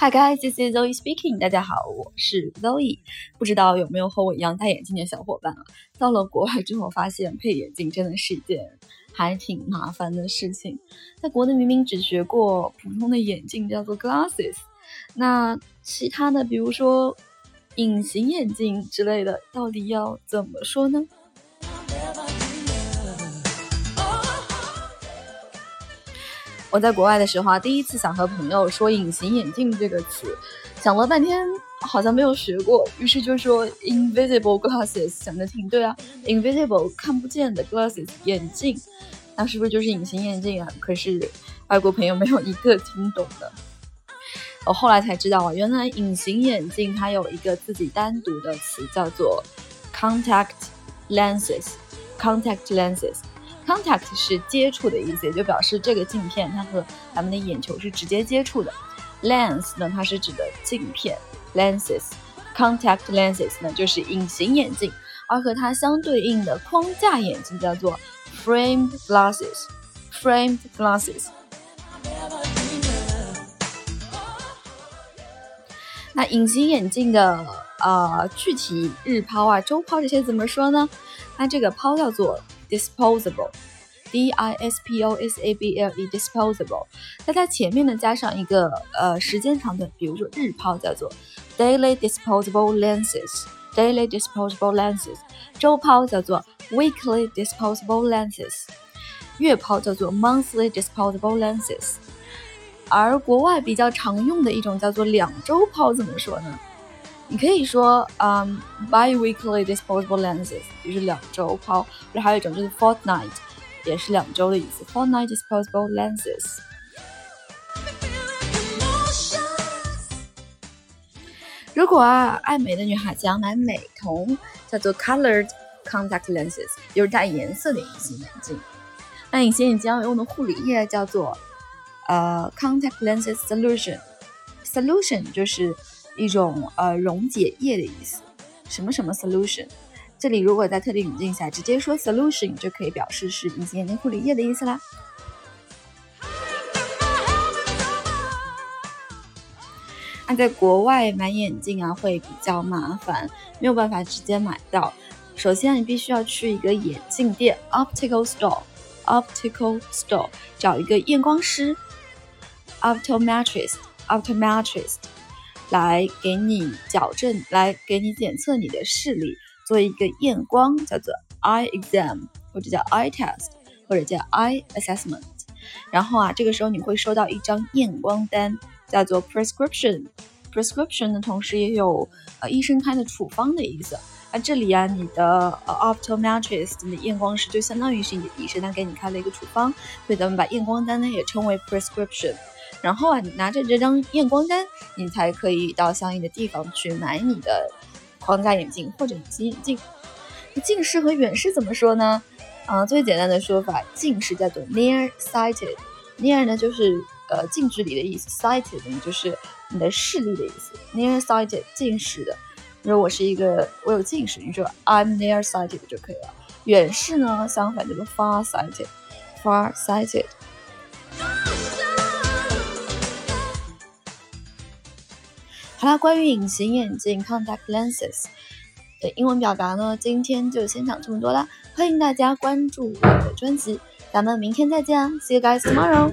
Hi guys, this is Zoe speaking. 大家好，我是 Zoe。不知道有没有和我一样戴眼镜的小伙伴啊？到了国外之后，发现配眼镜真的是一件还挺麻烦的事情。在国内明明只学过普通的眼镜，叫做 glasses，那其他的，比如说隐形眼镜之类的，到底要怎么说呢？我在国外的时候啊，第一次想和朋友说“隐形眼镜”这个词，想了半天好像没有学过，于是就说 “invisible glasses”，想的挺对啊，“invisible” 看不见的 glasses 眼镜，那是不是就是隐形眼镜啊？可是外国朋友没有一个听懂的。我后来才知道啊，原来隐形眼镜它有一个自己单独的词，叫做 “contact lenses”，contact lenses。Contact 是接触的意思，也就表示这个镜片它和咱们的眼球是直接接触的。Lens 呢，它是指的镜片，lenses，contact lenses 呢就是隐形眼镜，而和它相对应的框架眼镜叫做 framed glasses，framed glasses。那隐形眼镜的呃具体日抛啊、周抛这些怎么说呢？它这个抛叫做。disposable，d i s p o s a b l e，disposable，在它前面呢加上一个呃时间长短，比如说日抛叫做 daily disposable lenses，daily disposable lenses，周抛叫做 weekly disposable lenses，月抛叫做 monthly disposable lenses，而国外比较常用的一种叫做两周抛，怎么说呢？ 你可以说，嗯，bi-weekly disposable lenses 就是两周抛，或者还有一种就是 fortnight，也是两周的意思，fortnight disposable lenses。如果啊，爱美的女孩子要买美瞳，叫做 colored contact lenses，就是带颜色的隐形眼镜。那隐形眼镜要用的护理液叫做呃 contact lenses solution，solution 就是。一种呃溶解液的意思，什么什么 solution，这里如果在特定语境下直接说 solution 就可以表示是隐形眼镜护理液的意思啦。那在国外买眼镜啊会比较麻烦，没有办法直接买到。首先你必须要去一个眼镜店 optical store，optical store 找一个验光师 optometrist，optometrist。来给你矫正，来给你检测你的视力，做一个验光，叫做 eye exam，或者叫 eye test，或者叫 eye assessment。然后啊，这个时候你会收到一张验光单，叫做 prescription。prescription 的同时也有呃医生开的处方的意思。那这里啊，你的呃 optometrist 你的验光师就相当于是你的医生，他给你开了一个处方，所以咱们把验光单呢也称为 prescription。然后啊，你拿着这张验光单，你才可以到相应的地方去买你的框架眼镜或者隐形眼镜。近视和远视怎么说呢？啊，最简单的说法，近视叫做 near sighted，near 呢就是呃近距离的意思，sighted 呢就是你的视力的意思，near sighted 近视的。如果我是一个我有近视，你说 I'm near sighted 就可以了。远视呢，相反叫做 far sighted，far sighted。好啦，关于隐形眼镜 （contact lenses） 的英文表达呢，今天就先讲这么多啦。欢迎大家关注我的专辑，咱们明天再见啊！See you guys tomorrow。